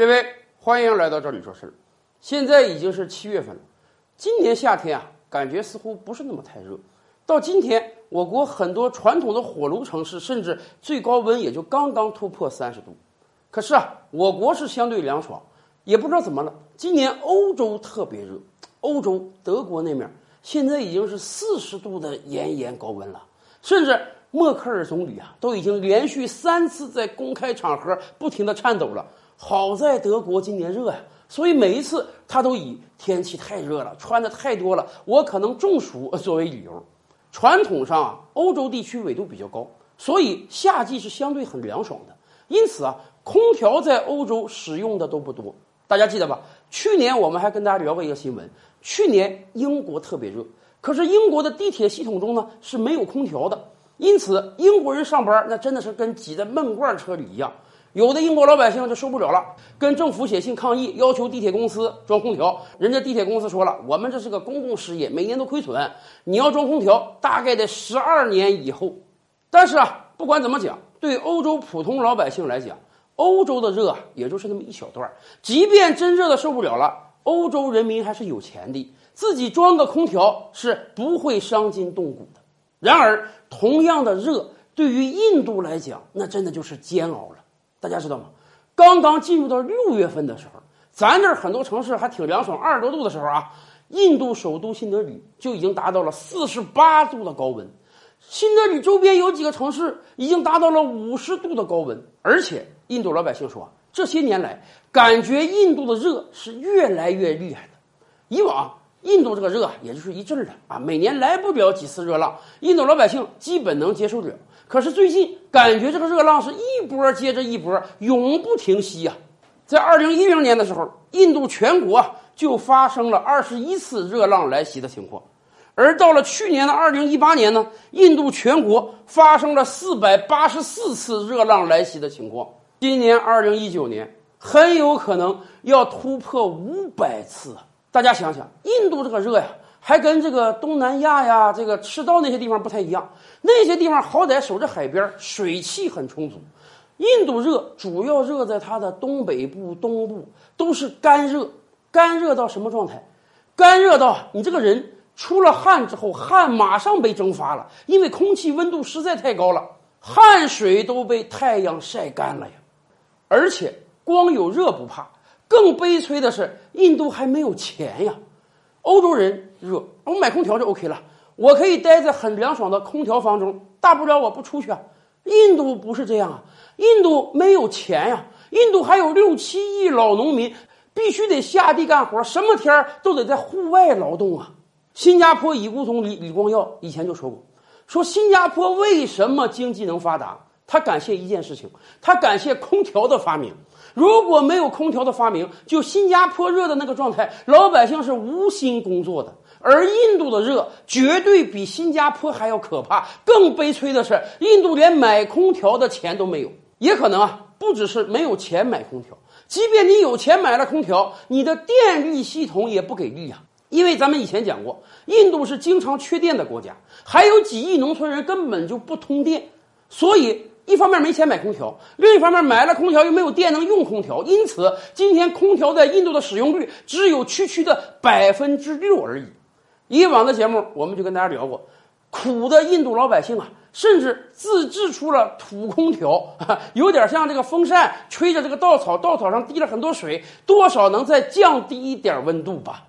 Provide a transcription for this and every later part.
各位，欢迎来到这里说事儿。现在已经是七月份了，今年夏天啊，感觉似乎不是那么太热。到今天，我国很多传统的火炉城市，甚至最高温也就刚刚突破三十度。可是啊，我国是相对凉爽，也不知道怎么了，今年欧洲特别热。欧洲德国那面现在已经是四十度的炎炎高温了，甚至默克尔总理啊，都已经连续三次在公开场合不停的颤抖了。好在德国今年热呀，所以每一次他都以天气太热了，穿的太多了，我可能中暑作为理由。传统上啊，欧洲地区纬度比较高，所以夏季是相对很凉爽的。因此啊，空调在欧洲使用的都不多。大家记得吧？去年我们还跟大家聊过一个新闻，去年英国特别热，可是英国的地铁系统中呢是没有空调的，因此英国人上班那真的是跟挤在闷罐车里一样。有的英国老百姓就受不了了，跟政府写信抗议，要求地铁公司装空调。人家地铁公司说了，我们这是个公共事业，每年都亏损，你要装空调，大概得十二年以后。但是啊，不管怎么讲，对欧洲普通老百姓来讲，欧洲的热也就是那么一小段即便真热的受不了了，欧洲人民还是有钱的，自己装个空调是不会伤筋动骨的。然而，同样的热，对于印度来讲，那真的就是煎熬了。大家知道吗？刚刚进入到六月份的时候，咱这儿很多城市还挺凉爽，二十多度的时候啊，印度首都新德里就已经达到了四十八度的高温。新德里周边有几个城市已经达到了五十度的高温，而且印度老百姓说，这些年来感觉印度的热是越来越厉害的。以往印度这个热也就是一阵儿的啊，每年来不了几次热浪，印度老百姓基本能接受得了。可是最近感觉这个热浪是一波接着一波，永不停息呀！在二零一零年的时候，印度全国就发生了二十一次热浪来袭的情况，而到了去年的二零一八年呢，印度全国发生了四百八十四次热浪来袭的情况。今年二零一九年很有可能要突破五百次！大家想想，印度这个热呀！还跟这个东南亚呀，这个赤道那些地方不太一样。那些地方好歹守着海边，水汽很充足。印度热主要热在它的东北部、东部，都是干热。干热到什么状态？干热到你这个人出了汗之后，汗马上被蒸发了，因为空气温度实在太高了，汗水都被太阳晒干了呀。而且光有热不怕，更悲催的是，印度还没有钱呀。欧洲人热，我买空调就 OK 了，我可以待在很凉爽的空调房中，大不了我不出去啊。印度不是这样啊，印度没有钱呀，印度还有六七亿老农民，必须得下地干活，什么天儿都得在户外劳动啊。新加坡已故总理李光耀以前就说过，说新加坡为什么经济能发达，他感谢一件事情，他感谢空调的发明。如果没有空调的发明，就新加坡热的那个状态，老百姓是无心工作的。而印度的热绝对比新加坡还要可怕。更悲催的是，印度连买空调的钱都没有。也可能啊，不只是没有钱买空调，即便你有钱买了空调，你的电力系统也不给力啊。因为咱们以前讲过，印度是经常缺电的国家，还有几亿农村人根本就不通电，所以。一方面没钱买空调，另一方面买了空调又没有电能用空调，因此今天空调在印度的使用率只有区区的百分之六而已。以往的节目我们就跟大家聊过，苦的印度老百姓啊，甚至自制出了土空调，有点像这个风扇吹着这个稻草，稻草上滴了很多水，多少能再降低一点温度吧。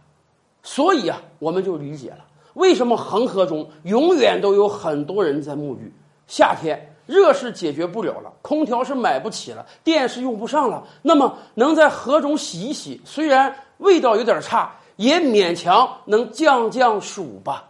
所以啊，我们就理解了为什么恒河中永远都有很多人在沐浴，夏天。热是解决不了了，空调是买不起了，电是用不上了。那么能在河中洗一洗，虽然味道有点差，也勉强能降降暑吧。